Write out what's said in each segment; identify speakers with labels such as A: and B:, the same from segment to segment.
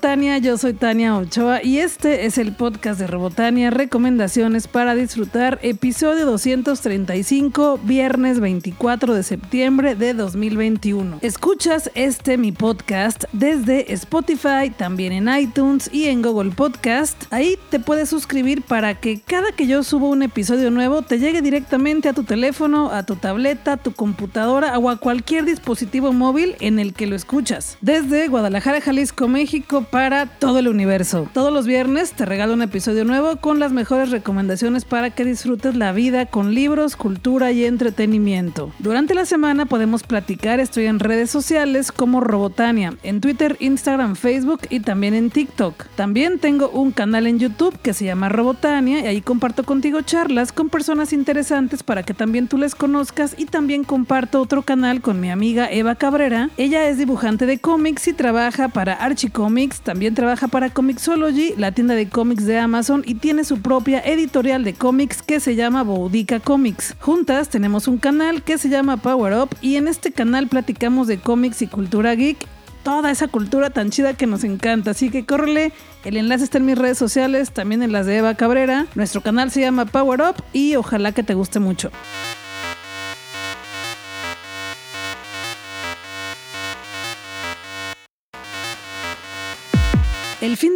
A: Robotania, yo soy Tania Ochoa y este es el podcast de Robotania, recomendaciones para disfrutar, episodio 235, viernes 24 de septiembre de 2021. Escuchas este mi podcast desde Spotify, también en iTunes y en Google Podcast. Ahí te puedes suscribir para que cada que yo subo un episodio nuevo te llegue directamente a tu teléfono, a tu tableta, a tu computadora o a cualquier dispositivo móvil en el que lo escuchas. Desde Guadalajara, Jalisco, México para todo el universo. Todos los viernes te regalo un episodio nuevo con las mejores recomendaciones para que disfrutes la vida con libros, cultura y entretenimiento. Durante la semana podemos platicar, estoy en redes sociales como Robotania, en Twitter, Instagram, Facebook y también en TikTok. También tengo un canal en YouTube que se llama Robotania y ahí comparto contigo charlas con personas interesantes para que también tú les conozcas y también comparto otro canal con mi amiga Eva Cabrera. Ella es dibujante de cómics y trabaja para Archie Comics, también trabaja para Comixology, la tienda de cómics de Amazon y tiene su propia editorial de cómics que se llama Boudica Comics. Juntas tenemos un canal que se llama Power Up y en este canal platicamos de cómics y cultura geek toda esa cultura tan chida que nos encanta. Así que córrele, el enlace está en mis redes sociales, también en las de Eva Cabrera. Nuestro canal se llama Power Up y ojalá que te guste mucho.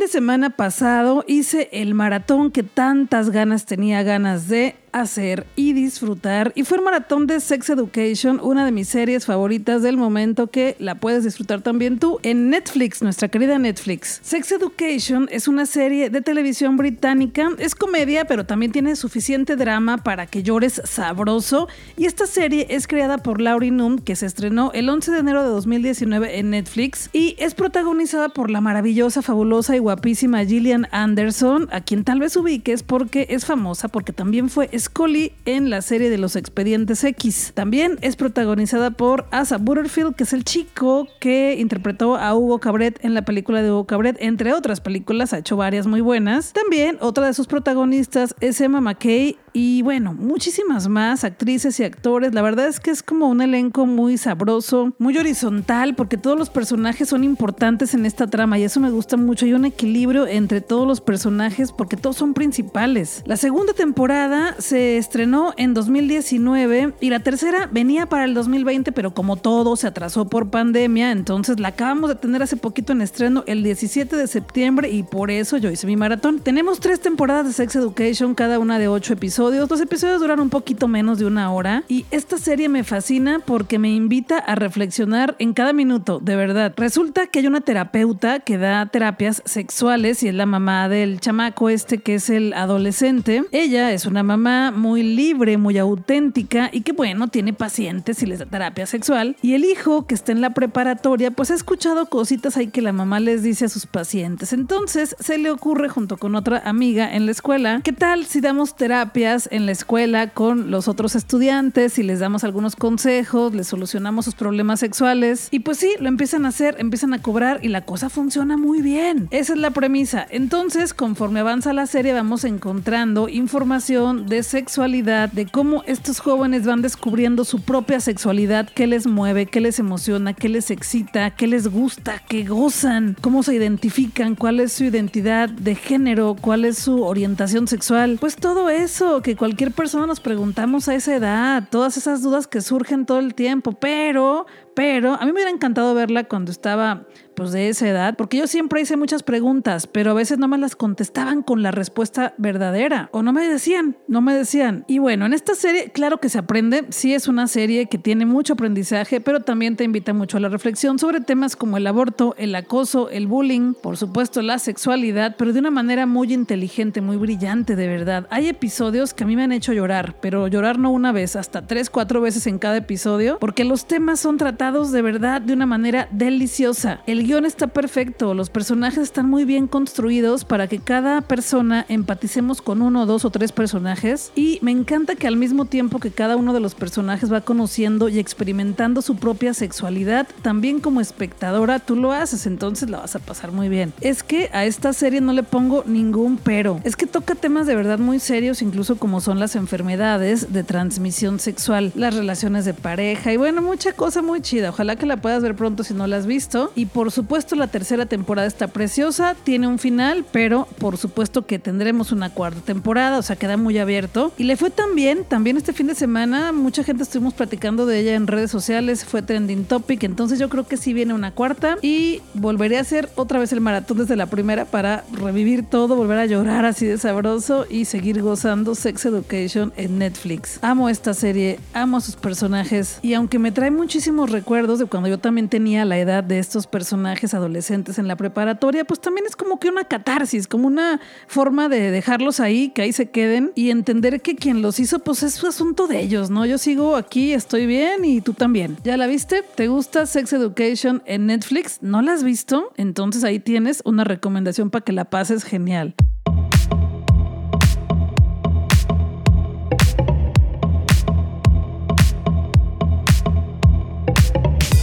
A: Semana pasado hice el maratón que tantas ganas tenía ganas de hacer y disfrutar. Y fue el maratón de Sex Education, una de mis series favoritas del momento que la puedes disfrutar también tú en Netflix, nuestra querida Netflix. Sex Education es una serie de televisión británica, es comedia, pero también tiene suficiente drama para que llores sabroso. Y esta serie es creada por Laurie Noom, que se estrenó el 11 de enero de 2019 en Netflix y es protagonizada por la maravillosa, fabulosa y guapísima Gillian Anderson, a quien tal vez ubiques porque es famosa porque también fue Scully en la serie de los Expedientes X. También es protagonizada por Asa Butterfield, que es el chico que interpretó a Hugo Cabret en la película de Hugo Cabret, entre otras películas, ha hecho varias muy buenas. También otra de sus protagonistas es Emma McKay y bueno, muchísimas más actrices y actores. La verdad es que es como un elenco muy sabroso, muy horizontal, porque todos los personajes son importantes en esta trama y eso me gusta mucho. Hay un equilibrio entre todos los personajes porque todos son principales. La segunda temporada se estrenó en 2019 y la tercera venía para el 2020, pero como todo se atrasó por pandemia, entonces la acabamos de tener hace poquito en estreno el 17 de septiembre y por eso yo hice mi maratón. Tenemos tres temporadas de Sex Education, cada una de ocho episodios los episodios duran un poquito menos de una hora y esta serie me fascina porque me invita a reflexionar en cada minuto, de verdad. Resulta que hay una terapeuta que da terapias sexuales y es la mamá del chamaco este que es el adolescente. Ella es una mamá muy libre, muy auténtica y que bueno, tiene pacientes y les da terapia sexual. Y el hijo que está en la preparatoria pues ha escuchado cositas ahí que la mamá les dice a sus pacientes. Entonces se le ocurre junto con otra amiga en la escuela, ¿qué tal si damos terapias en la escuela con los otros estudiantes y les damos algunos consejos, les solucionamos sus problemas sexuales. Y pues sí, lo empiezan a hacer, empiezan a cobrar y la cosa funciona muy bien. Esa es la premisa. Entonces, conforme avanza la serie, vamos encontrando información de sexualidad, de cómo estos jóvenes van descubriendo su propia sexualidad, qué les mueve, qué les emociona, qué les excita, qué les gusta, qué gozan, cómo se identifican, cuál es su identidad de género, cuál es su orientación sexual. Pues todo eso que cualquier persona nos preguntamos a esa edad, todas esas dudas que surgen todo el tiempo, pero, pero a mí me hubiera encantado verla cuando estaba pues de esa edad, porque yo siempre hice muchas preguntas, pero a veces no me las contestaban con la respuesta verdadera o no me decían, no me decían. Y bueno, en esta serie, claro que se aprende, sí es una serie que tiene mucho aprendizaje, pero también te invita mucho a la reflexión sobre temas como el aborto, el acoso, el bullying, por supuesto la sexualidad, pero de una manera muy inteligente, muy brillante, de verdad. Hay episodios que a mí me han hecho llorar, pero llorar no una vez, hasta tres, cuatro veces en cada episodio, porque los temas son tratados de verdad de una manera deliciosa. El guion está perfecto, los personajes están muy bien construidos para que cada persona empaticemos con uno, dos o tres personajes y me encanta que al mismo tiempo que cada uno de los personajes va conociendo y experimentando su propia sexualidad, también como espectadora tú lo haces, entonces la vas a pasar muy bien. Es que a esta serie no le pongo ningún pero, es que toca temas de verdad muy serios, incluso como son las enfermedades de transmisión sexual, las relaciones de pareja y bueno, mucha cosa muy chida. Ojalá que la puedas ver pronto si no la has visto. Y por supuesto la tercera temporada está preciosa, tiene un final, pero por supuesto que tendremos una cuarta temporada, o sea, queda muy abierto. Y le fue también, también este fin de semana, mucha gente estuvimos platicando de ella en redes sociales, fue trending topic, entonces yo creo que sí viene una cuarta y volveré a hacer otra vez el maratón desde la primera para revivir todo, volver a llorar así de sabroso y seguir gozando Sex Education en Netflix. Amo esta serie, amo a sus personajes y aunque me trae muchísimos recuerdos de cuando yo también tenía la edad de estos personajes adolescentes en la preparatoria, pues también es como que una catarsis, como una forma de dejarlos ahí, que ahí se queden y entender que quien los hizo pues es su asunto de ellos, ¿no? Yo sigo aquí, estoy bien y tú también. ¿Ya la viste? ¿Te gusta Sex Education en Netflix? ¿No la has visto? Entonces ahí tienes una recomendación para que la pases genial.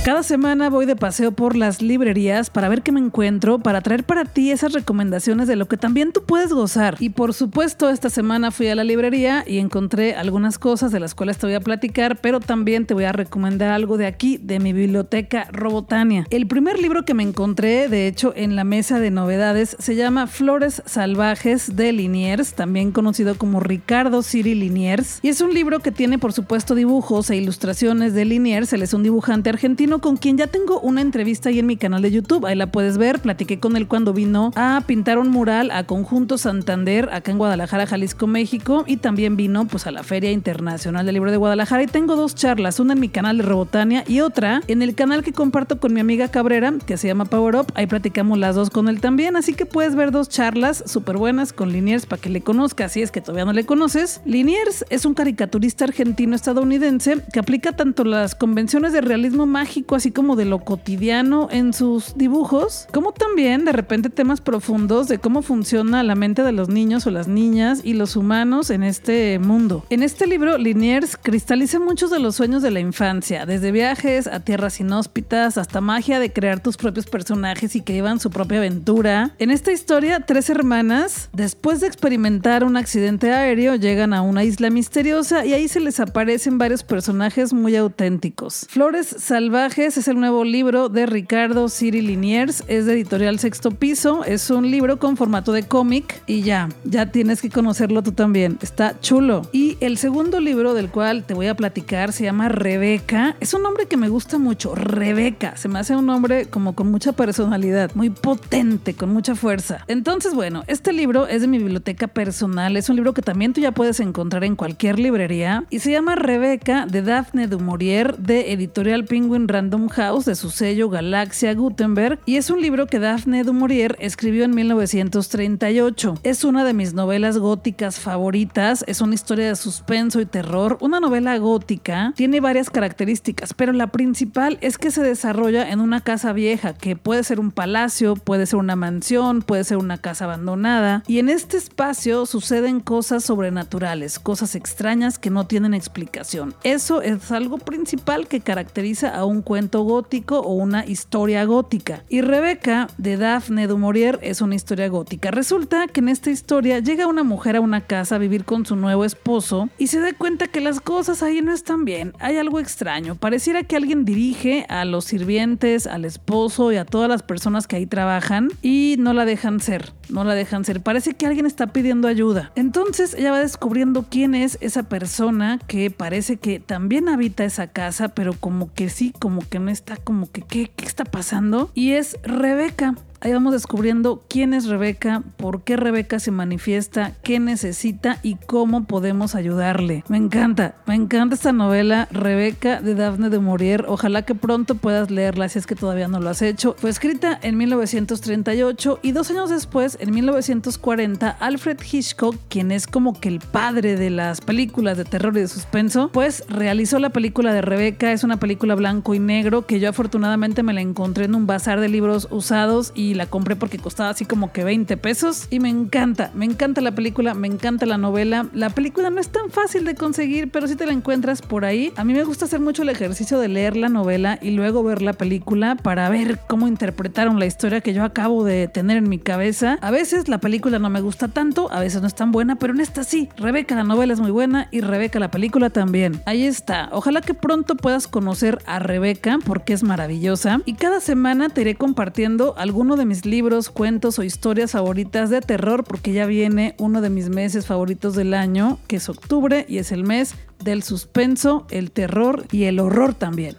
A: Cada semana voy de paseo por las librerías para ver qué me encuentro, para traer para ti esas recomendaciones de lo que también tú puedes gozar. Y por supuesto, esta semana fui a la librería y encontré algunas cosas de las cuales te voy a platicar, pero también te voy a recomendar algo de aquí, de mi biblioteca Robotania. El primer libro que me encontré, de hecho, en la mesa de novedades, se llama Flores Salvajes de Liniers, también conocido como Ricardo Siri Liniers. Y es un libro que tiene, por supuesto, dibujos e ilustraciones de Liniers. Él es un dibujante argentino con quien ya tengo una entrevista ahí en mi canal de YouTube. Ahí la puedes ver. Platiqué con él cuando vino a pintar un mural a Conjunto Santander, acá en Guadalajara, Jalisco, México. Y también vino pues a la Feria Internacional del Libro de Guadalajara. Y tengo dos charlas, una en mi canal de Robotania y otra en el canal que comparto con mi amiga Cabrera, que se llama Power Up. Ahí platicamos las dos con él también. Así que puedes ver dos charlas súper buenas con Liniers para que le conozcas, si es que todavía no le conoces. Liniers es un caricaturista argentino-estadounidense que aplica tanto las convenciones de realismo mágico así como de lo cotidiano en sus dibujos, como también de repente temas profundos de cómo funciona la mente de los niños o las niñas y los humanos en este mundo. En este libro, Liniers cristaliza muchos de los sueños de la infancia, desde viajes a tierras inhóspitas hasta magia de crear tus propios personajes y que llevan su propia aventura. En esta historia, tres hermanas, después de experimentar un accidente aéreo, llegan a una isla misteriosa y ahí se les aparecen varios personajes muy auténticos. Flores salvajes es el nuevo libro de Ricardo Ciri Liniers. Es de editorial Sexto Piso. Es un libro con formato de cómic y ya, ya tienes que conocerlo tú también. Está chulo. Y el segundo libro del cual te voy a platicar se llama Rebeca. Es un nombre que me gusta mucho. Rebeca. Se me hace un nombre como con mucha personalidad, muy potente, con mucha fuerza. Entonces, bueno, este libro es de mi biblioteca personal. Es un libro que también tú ya puedes encontrar en cualquier librería y se llama Rebeca de Daphne du Maurier de editorial Penguin Random House de su sello Galaxia Gutenberg y es un libro que Daphne du Maurier escribió en 1938. Es una de mis novelas góticas favoritas, es una historia de suspenso y terror, una novela gótica, tiene varias características, pero la principal es que se desarrolla en una casa vieja, que puede ser un palacio, puede ser una mansión, puede ser una casa abandonada, y en este espacio suceden cosas sobrenaturales, cosas extrañas que no tienen explicación. Eso es algo principal que caracteriza a un cuento gótico o una historia gótica. Y Rebeca, de Daphne du Maurier, es una historia gótica. Resulta que en esta historia llega una mujer a una casa a vivir con su nuevo esposo y se da cuenta que las cosas ahí no están bien. Hay algo extraño. Pareciera que alguien dirige a los sirvientes, al esposo y a todas las personas que ahí trabajan y no la dejan ser. No la dejan ser. Parece que alguien está pidiendo ayuda. Entonces ella va descubriendo quién es esa persona que parece que también habita esa casa, pero como que sí, como que no está como que, ¿qué, qué está pasando? Y es Rebeca. Ahí vamos descubriendo quién es Rebeca, por qué Rebeca se manifiesta, qué necesita y cómo podemos ayudarle. Me encanta, me encanta esta novela Rebeca de Daphne de Maurier. Ojalá que pronto puedas leerla si es que todavía no lo has hecho. Fue escrita en 1938 y dos años después, en 1940, Alfred Hitchcock, quien es como que el padre de las películas de terror y de suspenso, pues realizó la película de Rebeca. Es una película blanco y negro que yo afortunadamente me la encontré en un bazar de libros usados y la compré porque costaba así como que 20 pesos y me encanta, me encanta la película, me encanta la novela. La película no es tan fácil de conseguir, pero si te la encuentras por ahí. A mí me gusta hacer mucho el ejercicio de leer la novela y luego ver la película para ver cómo interpretaron la historia que yo acabo de tener en mi cabeza. A veces la película no me gusta tanto, a veces no es tan buena, pero en esta sí. Rebeca la novela es muy buena y Rebeca la película también. Ahí está. Ojalá que pronto puedas conocer a Rebeca porque es maravillosa y cada semana te iré compartiendo alguno de mis libros, cuentos o historias favoritas de terror porque ya viene uno de mis meses favoritos del año, que es octubre y es el mes del suspenso, el terror y el horror también.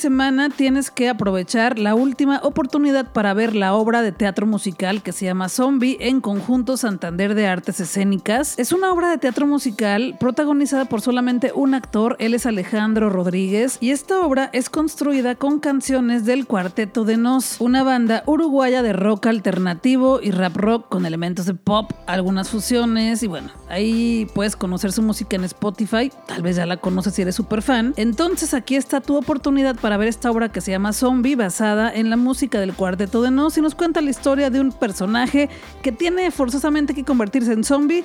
A: Semana tienes que aprovechar la última oportunidad para ver la obra de teatro musical que se llama Zombie en Conjunto Santander de Artes Escénicas. Es una obra de teatro musical protagonizada por solamente un actor, él es Alejandro Rodríguez, y esta obra es construida con canciones del Cuarteto de Nos, una banda uruguaya de rock alternativo y rap rock con elementos de pop, algunas fusiones, y bueno, ahí puedes conocer su música en Spotify, tal vez ya la conoces si eres súper fan. Entonces aquí está tu oportunidad oportunidad para ver esta obra que se llama Zombie, basada en la música del Cuarteto de Nos y nos cuenta la historia de un personaje que tiene forzosamente que convertirse en zombie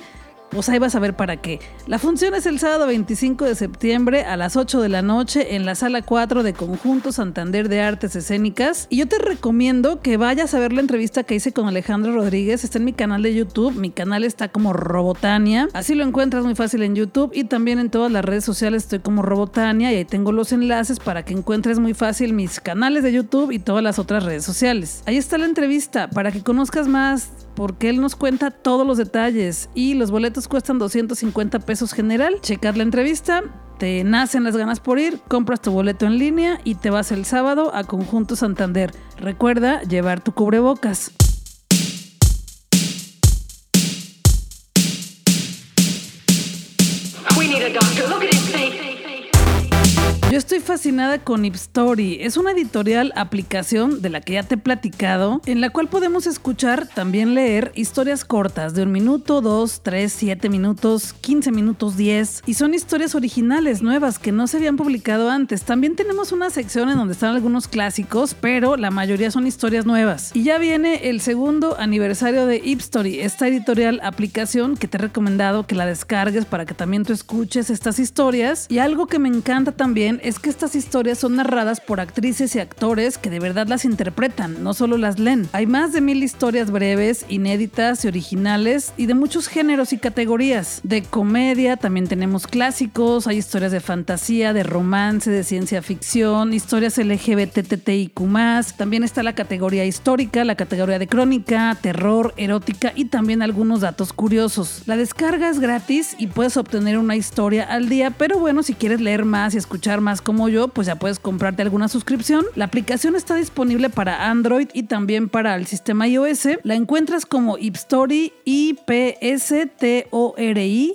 A: pues ahí vas a ver para qué. La función es el sábado 25 de septiembre a las 8 de la noche en la sala 4 de Conjunto Santander de Artes Escénicas. Y yo te recomiendo que vayas a ver la entrevista que hice con Alejandro Rodríguez. Está en mi canal de YouTube. Mi canal está como Robotania. Así lo encuentras muy fácil en YouTube y también en todas las redes sociales estoy como Robotania y ahí tengo los enlaces para que encuentres muy fácil mis canales de YouTube y todas las otras redes sociales. Ahí está la entrevista para que conozcas más porque él nos cuenta todos los detalles y los boletos cuestan 250 pesos general. Checad la entrevista, te nacen las ganas por ir, compras tu boleto en línea y te vas el sábado a Conjunto Santander. Recuerda llevar tu cubrebocas. Yo estoy fascinada con Ipstory. Es una editorial aplicación de la que ya te he platicado, en la cual podemos escuchar, también leer historias cortas de un minuto, dos, tres, siete minutos, quince minutos, diez. Y son historias originales, nuevas, que no se habían publicado antes. También tenemos una sección en donde están algunos clásicos, pero la mayoría son historias nuevas. Y ya viene el segundo aniversario de Ipstory, esta editorial aplicación que te he recomendado que la descargues para que también tú escuches estas historias. Y algo que me encanta también es que estas historias son narradas por actrices y actores que de verdad las interpretan, no solo las leen. Hay más de mil historias breves, inéditas y originales y de muchos géneros y categorías. De comedia también tenemos clásicos, hay historias de fantasía, de romance, de ciencia ficción, historias LGBTTIQ+, también está la categoría histórica, la categoría de crónica, terror, erótica y también algunos datos curiosos. La descarga es gratis y puedes obtener una historia al día, pero bueno, si quieres leer más y escuchar más como yo, pues ya puedes comprarte alguna suscripción. La aplicación está disponible para Android y también para el sistema iOS. La encuentras como Ipstory, I-P-S-T-O-R-I.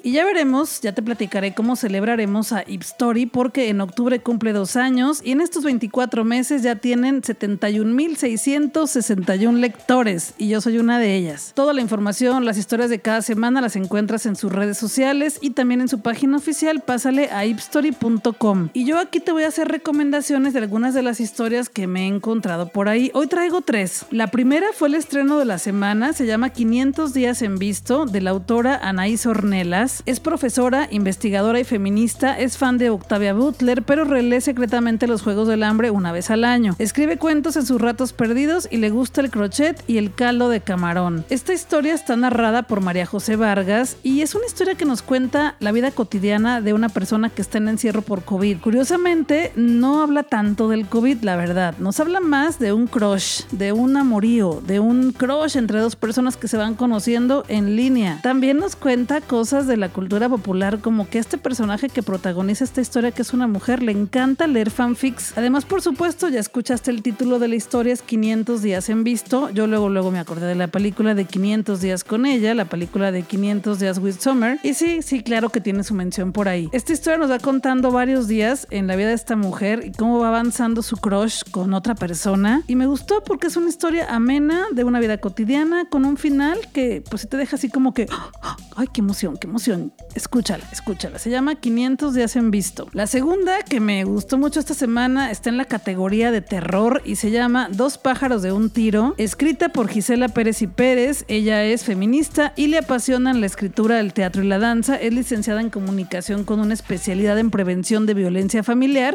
A: Y ya veremos, ya te platicaré cómo celebraremos a Ipstory porque en octubre cumple dos años y en estos 24 meses ya tienen 71.661 lectores y yo soy una de ellas. Toda la información, las historias de cada semana las encuentras en sus redes sociales y también en su página oficial. Pásale a ipstory.com. Y yo aquí te voy a hacer recomendaciones de algunas de las historias que me he encontrado por ahí. Hoy traigo tres. La primera fue el estreno de la semana, se llama 500 días en visto, de la autora Anaís Ornelas. Es profesora, investigadora y feminista, es fan de Octavia Butler, pero relee secretamente los Juegos del Hambre una vez al año. Escribe cuentos en sus ratos perdidos y le gusta el crochet y el caldo de camarón. Esta historia está narrada por María José Vargas y es una historia que nos cuenta la vida cotidiana de una persona que está en encierro por COVID. Curioso curiosamente no habla tanto del COVID, la verdad. Nos habla más de un crush, de un amorío, de un crush entre dos personas que se van conociendo en línea. También nos cuenta cosas de la cultura popular, como que este personaje que protagoniza esta historia, que es una mujer, le encanta leer fanfics. Además, por supuesto, ya escuchaste el título de la historia, es 500 días en visto. Yo luego, luego me acordé de la película de 500 días con ella, la película de 500 días with Summer. Y sí, sí, claro que tiene su mención por ahí. Esta historia nos va contando varios días en en la vida de esta mujer y cómo va avanzando su crush con otra persona. Y me gustó porque es una historia amena de una vida cotidiana con un final que pues te deja así como que, ay, qué emoción, qué emoción. Escúchala, escúchala. Se llama 500 días en visto. La segunda que me gustó mucho esta semana está en la categoría de terror y se llama Dos pájaros de un tiro, escrita por Gisela Pérez y Pérez. Ella es feminista y le apasionan la escritura, el teatro y la danza. Es licenciada en comunicación con una especialidad en prevención de violencia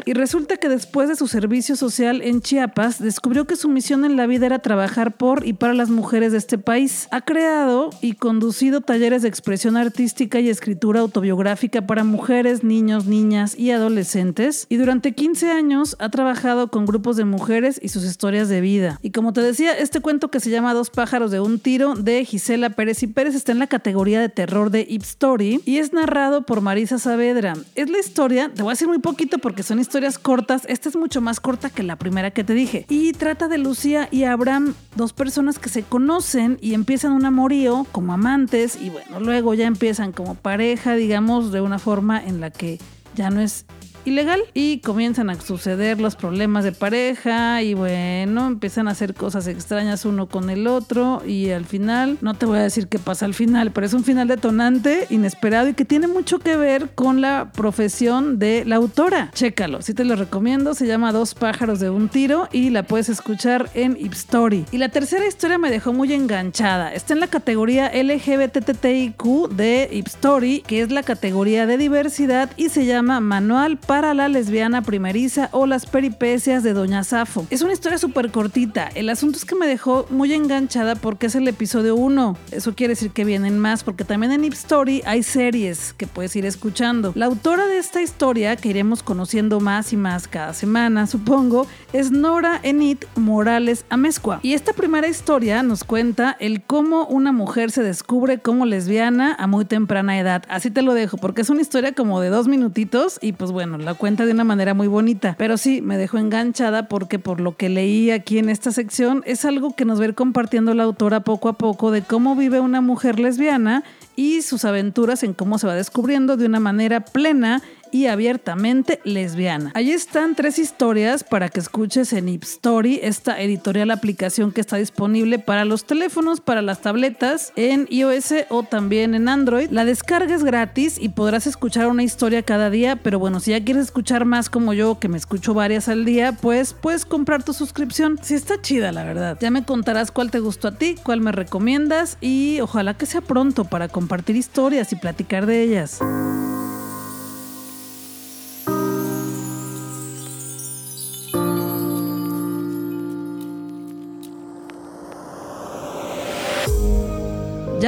A: y resulta que después de su servicio social en Chiapas descubrió que su misión en la vida era trabajar por y para las mujeres de este país. Ha creado y conducido talleres de expresión artística y escritura autobiográfica para mujeres, niños, niñas y adolescentes y durante 15 años ha trabajado con grupos de mujeres y sus historias de vida. Y como te decía, este cuento que se llama Dos pájaros de un tiro de Gisela Pérez y Pérez está en la categoría de terror de Ip Story y es narrado por Marisa Saavedra. Es la historia, te voy a decir muy poquito porque son historias cortas, esta es mucho más corta que la primera que te dije. Y trata de Lucía y Abraham, dos personas que se conocen y empiezan un amorío como amantes y bueno, luego ya empiezan como pareja, digamos, de una forma en la que ya no es ilegal y comienzan a suceder los problemas de pareja y bueno, empiezan a hacer cosas extrañas uno con el otro y al final, no te voy a decir qué pasa al final, pero es un final detonante, inesperado y que tiene mucho que ver con la profesión de la autora. Chécalo, si te lo recomiendo, se llama Dos pájaros de un tiro y la puedes escuchar en Story. Y la tercera historia me dejó muy enganchada. Está en la categoría LGBTTIQ de Story, que es la categoría de diversidad y se llama Manual para para la lesbiana primeriza o las peripecias de Doña Safo. Es una historia súper cortita. El asunto es que me dejó muy enganchada porque es el episodio 1. Eso quiere decir que vienen más porque también en Ip Story hay series que puedes ir escuchando. La autora de esta historia, que iremos conociendo más y más cada semana, supongo, es Nora Enid Morales Amezcua. Y esta primera historia nos cuenta el cómo una mujer se descubre como lesbiana a muy temprana edad. Así te lo dejo porque es una historia como de dos minutitos y pues bueno, la cuenta de una manera muy bonita. Pero sí, me dejó enganchada porque por lo que leí aquí en esta sección es algo que nos va a ir compartiendo la autora poco a poco de cómo vive una mujer lesbiana y sus aventuras en cómo se va descubriendo de una manera plena y abiertamente lesbiana. Allí están tres historias para que escuches en Ip Story, esta editorial aplicación que está disponible para los teléfonos, para las tabletas, en iOS o también en Android. La descarga es gratis y podrás escuchar una historia cada día, pero bueno, si ya quieres escuchar más como yo, que me escucho varias al día, pues puedes comprar tu suscripción. Si está chida, la verdad. Ya me contarás cuál te gustó a ti, cuál me recomiendas y ojalá que sea pronto para compartir historias y platicar de ellas.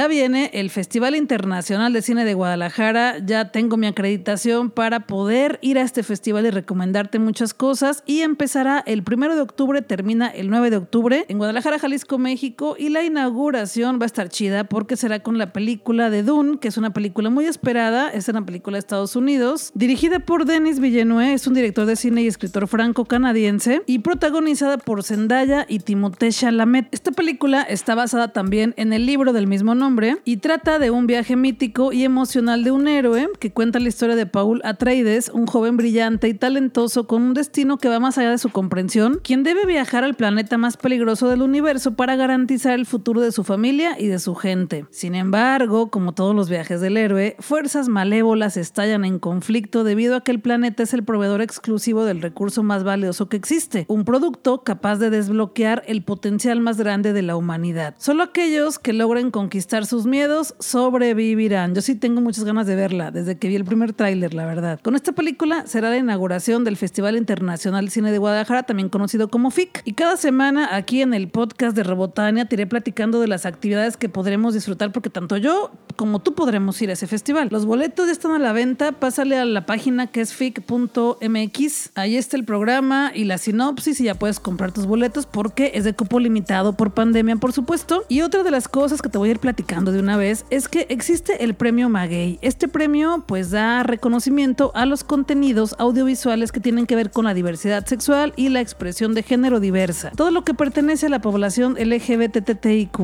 A: Ya viene el Festival Internacional de Cine de Guadalajara, ya tengo mi acreditación para poder ir a este festival y recomendarte muchas cosas. Y empezará el primero de octubre, termina el 9 de octubre en Guadalajara, Jalisco, México. Y la inauguración va a estar chida porque será con la película de Dune, que es una película muy esperada, es una película de Estados Unidos, dirigida por Denis Villeneuve, es un director de cine y escritor franco-canadiense y protagonizada por Zendaya y Timothée Chalamet. Esta película está basada también en el libro del mismo nombre y trata de un viaje mítico y emocional de un héroe que cuenta la historia de Paul Atreides, un joven brillante y talentoso con un destino que va más allá de su comprensión, quien debe viajar al planeta más peligroso del universo para garantizar el futuro de su familia y de su gente. Sin embargo, como todos los viajes del héroe, fuerzas malévolas estallan en conflicto debido a que el planeta es el proveedor exclusivo del recurso más valioso que existe, un producto capaz de desbloquear el potencial más grande de la humanidad. Solo aquellos que logren conquistar sus miedos, sobrevivirán. Yo sí tengo muchas ganas de verla, desde que vi el primer tráiler, la verdad. Con esta película será la inauguración del Festival Internacional de Cine de Guadalajara, también conocido como FIC. Y cada semana aquí en el podcast de Robotania te iré platicando de las actividades que podremos disfrutar, porque tanto yo como tú podremos ir a ese festival. Los boletos ya están a la venta, pásale a la página que es fic.mx. Ahí está el programa y la sinopsis y ya puedes comprar tus boletos porque es de cupo limitado por pandemia, por supuesto. Y otra de las cosas que te voy a ir platicando de una vez es que existe el premio Maguey. Este premio pues da reconocimiento a los contenidos audiovisuales que tienen que ver con la diversidad sexual y la expresión de género diversa. Todo lo que pertenece a la población LGBTTIQ+.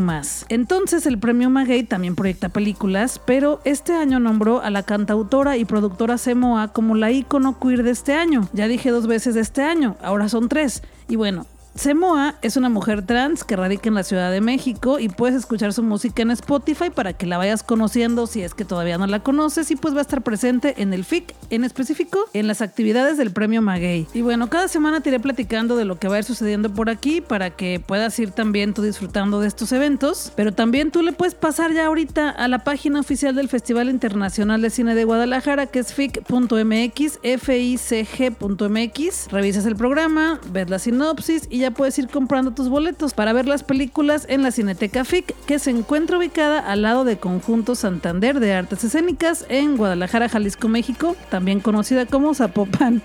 A: Entonces el premio Maguey también proyecta películas pero este año nombró a la cantautora y productora Semoa como la ícono queer de este año. Ya dije dos veces de este año, ahora son tres. Y bueno, Semoa es una mujer trans que radica en la Ciudad de México y puedes escuchar su música en Spotify para que la vayas conociendo si es que todavía no la conoces y pues va a estar presente en el FIC, en específico en las actividades del premio Maguey. Y bueno, cada semana te iré platicando de lo que va a ir sucediendo por aquí para que puedas ir también tú disfrutando de estos eventos, pero también tú le puedes pasar ya ahorita a la página oficial del Festival Internacional de Cine de Guadalajara que es fic.mx, ficg.mx, revisas el programa, ves la sinopsis y ya puedes ir comprando tus boletos para ver las películas en la Cineteca FIC, que se encuentra ubicada al lado de Conjunto Santander de Artes Escénicas en Guadalajara, Jalisco, México, también conocida como Zapopan.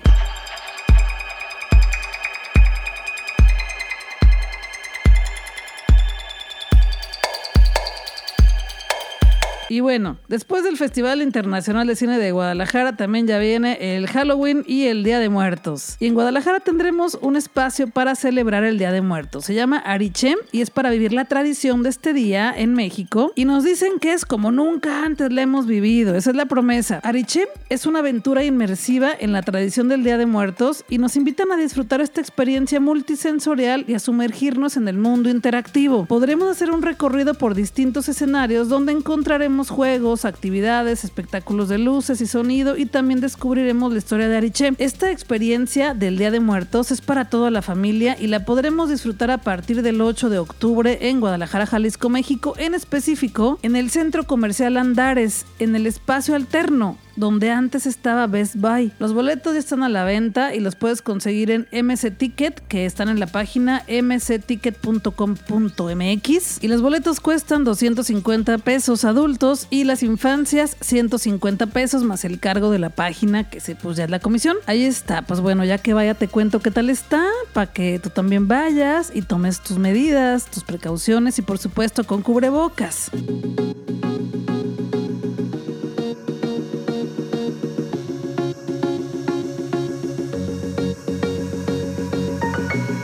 A: Y bueno, después del Festival Internacional de Cine de Guadalajara también ya viene el Halloween y el Día de Muertos. Y en Guadalajara tendremos un espacio para celebrar el Día de Muertos. Se llama Arichem y es para vivir la tradición de este día en México. Y nos dicen que es como nunca antes la hemos vivido. Esa es la promesa. Arichem es una aventura inmersiva en la tradición del Día de Muertos y nos invitan a disfrutar esta experiencia multisensorial y a sumergirnos en el mundo interactivo. Podremos hacer un recorrido por distintos escenarios donde encontraremos juegos, actividades, espectáculos de luces y sonido y también descubriremos la historia de Ariche. Esta experiencia del Día de Muertos es para toda la familia y la podremos disfrutar a partir del 8 de octubre en Guadalajara, Jalisco, México, en específico en el Centro Comercial Andares, en el espacio alterno donde antes estaba Best Buy. Los boletos ya están a la venta y los puedes conseguir en MC Ticket, que están en la página mcticket.com.mx. Y los boletos cuestan 250 pesos adultos y las infancias 150 pesos más el cargo de la página, que se pues ya es la comisión. Ahí está, pues bueno, ya que vaya te cuento qué tal está, para que tú también vayas y tomes tus medidas, tus precauciones y por supuesto con cubrebocas.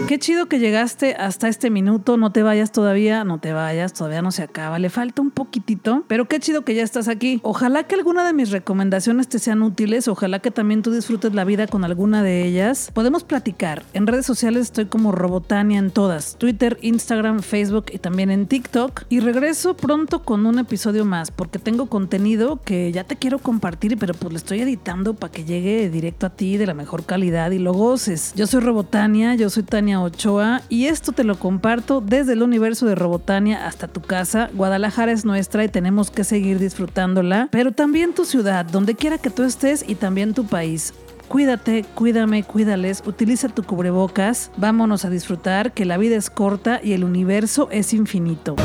A: Qué chido que llegaste hasta este minuto. No te vayas todavía, no te vayas, todavía no se acaba. Le falta un poquitito, pero qué chido que ya estás aquí. Ojalá que alguna de mis recomendaciones te sean útiles. Ojalá que también tú disfrutes la vida con alguna de ellas. Podemos platicar. En redes sociales estoy como Robotania en todas: Twitter, Instagram, Facebook y también en TikTok. Y regreso pronto con un episodio más porque tengo contenido que ya te quiero compartir, pero pues lo estoy editando para que llegue directo a ti de la mejor calidad y lo goces. Yo soy Robotania, yo soy Ochoa y esto te lo comparto desde el universo de Robotania hasta tu casa. Guadalajara es nuestra y tenemos que seguir disfrutándola, pero también tu ciudad, donde quiera que tú estés y también tu país. Cuídate, cuídame, cuídales, utiliza tu cubrebocas, vámonos a disfrutar que la vida es corta y el universo es infinito.